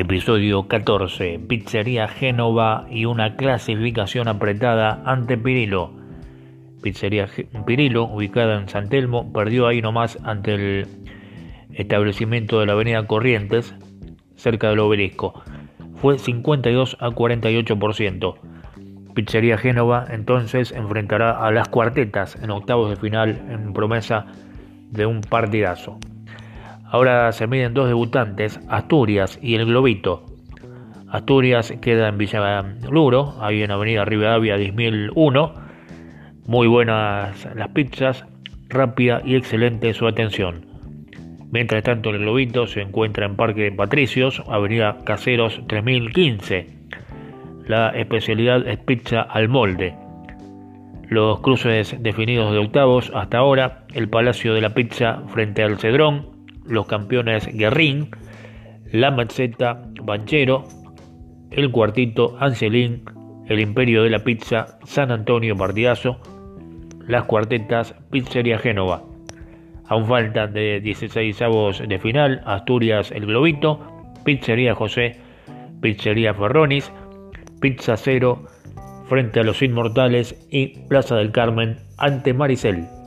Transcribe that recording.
Episodio 14. Pizzería Génova y una clasificación apretada ante Pirilo. Pizzería Pirilo, ubicada en San Telmo, perdió ahí nomás ante el establecimiento de la avenida Corrientes, cerca del obelisco. Fue 52 a 48%. Pizzería Génova entonces enfrentará a las cuartetas en octavos de final en promesa de un partidazo. Ahora se miden dos debutantes, Asturias y el Globito. Asturias queda en Villa Luro, ahí en Avenida Rivadavia 10.001. Muy buenas las pizzas, rápida y excelente su atención. Mientras tanto, el Globito se encuentra en Parque Patricios, Avenida Caseros 3015. La especialidad es pizza al molde. Los cruces definidos de octavos hasta ahora, el Palacio de la Pizza frente al Cedrón, los campeones Guerrín, La Mezzeta, Banchero, El Cuartito, Angelín, El Imperio de la Pizza, San Antonio Partidazo, Las Cuartetas, Pizzería Génova. Aún faltan de 16 avos de final, Asturias El Globito, Pizzería José, Pizzería Ferronis, Pizza Cero, frente a los Inmortales y Plaza del Carmen ante Maricel.